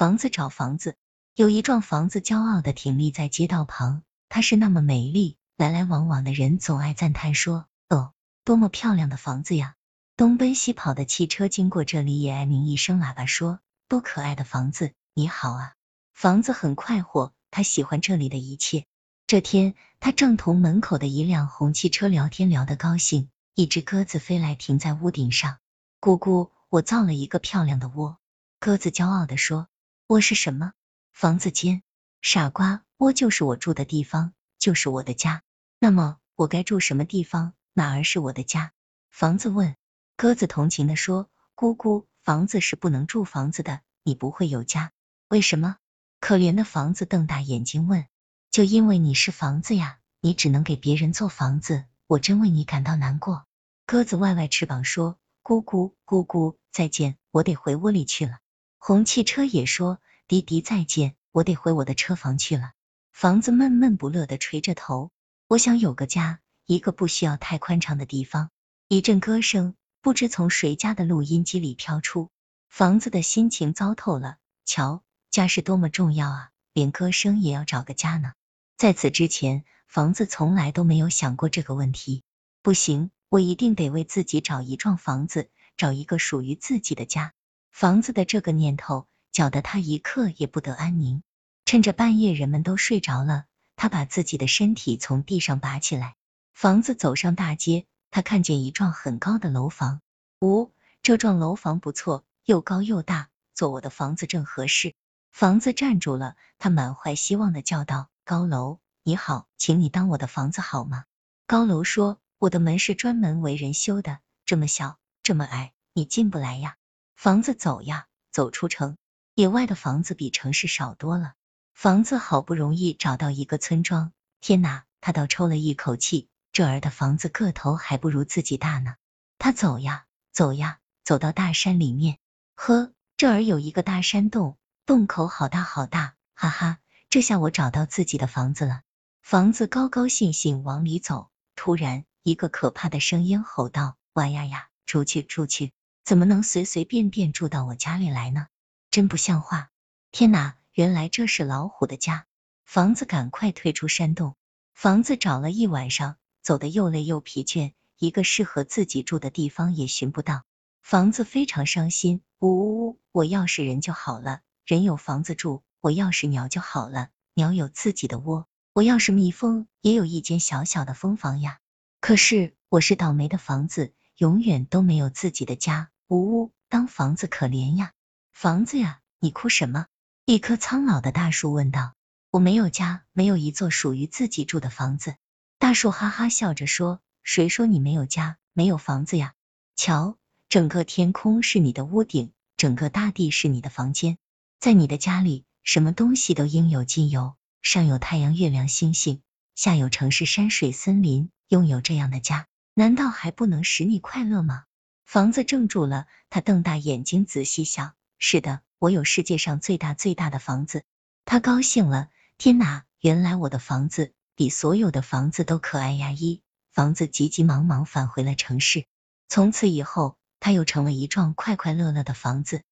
房子找房子，有一幢房子骄傲的挺立在街道旁，它是那么美丽，来来往往的人总爱赞叹说：“哦，多么漂亮的房子呀！”东奔西跑的汽车经过这里，也爱鸣一声喇叭说：“多可爱的房子！你好啊！”房子很快活，他喜欢这里的一切。这天，他正同门口的一辆红汽车聊天，聊得高兴。一只鸽子飞来，停在屋顶上。咕咕，我造了一个漂亮的窝。鸽子骄傲的说：“窝是什么？房子间。傻瓜，窝就是我住的地方，就是我的家。那么，我该住什么地方？哪儿是我的家？”房子问。鸽子同情的说：“姑姑，房子是不能住房子的，你不会有家。为什么？”可怜的房子瞪大眼睛问。就因为你是房子呀，你只能给别人做房子，我真为你感到难过。鸽子外外翅膀说：“姑姑，姑姑，再见，我得回窝里去了。”红汽车也说：“滴滴再见，我得回我的车房去了。”房子闷闷不乐的垂着头，我想有个家，一个不需要太宽敞的地方。一阵歌声不知从谁家的录音机里飘出，房子的心情糟透了。瞧，家是多么重要啊，连歌声也要找个家呢。在此之前，房子从来都没有想过这个问题。不行，我一定得为自己找一幢房子，找一个属于自己的家。房子的这个念头搅得他一刻也不得安宁。趁着半夜人们都睡着了，他把自己的身体从地上拔起来。房子走上大街，他看见一幢很高的楼房。呜，这幢楼房不错，又高又大，做我的房子正合适。房子站住了，他满怀希望的叫道。高楼，你好，请你当我的房子好吗？高楼说：“我的门是专门为人修的，这么小，这么矮，你进不来呀。”房子走呀，走出城，野外的房子比城市少多了。房子好不容易找到一个村庄，天哪，他倒抽了一口气，这儿的房子个头还不如自己大呢。他走呀，走呀，走到大山里面，呵，这儿有一个大山洞，洞口好大好大，哈哈。这下我找到自己的房子了。房子高高兴兴往里走，突然一个可怕的声音吼道：“哇呀呀，出去出去！怎么能随随便便住到我家里来呢？真不像话！天哪，原来这是老虎的家！”房子赶快退出山洞。房子找了一晚上，走得又累又疲倦，一个适合自己住的地方也寻不到。房子非常伤心，呜呜呜！我要是人就好了，人有房子住。我要是鸟就好了，鸟有自己的窝；我要是蜜蜂，也有一间小小的蜂房呀。可是我是倒霉的房子，永远都没有自己的家。呜呜，当房子可怜呀！房子呀，你哭什么？一棵苍老的大树问道。我没有家，没有一座属于自己住的房子。大树哈哈笑着说：“谁说你没有家，没有房子呀？瞧，整个天空是你的屋顶，整个大地是你的房间，在你的家里。”什么东西都应有尽有，上有太阳、月亮、星星，下有城市、山水、森林。拥有这样的家，难道还不能使你快乐吗？房子怔住了，他瞪大眼睛仔细想，是的，我有世界上最大最大的房子。他高兴了，天哪，原来我的房子比所有的房子都可爱呀！一房子急急忙忙返回了城市，从此以后，他又成了一幢快快乐乐的房子。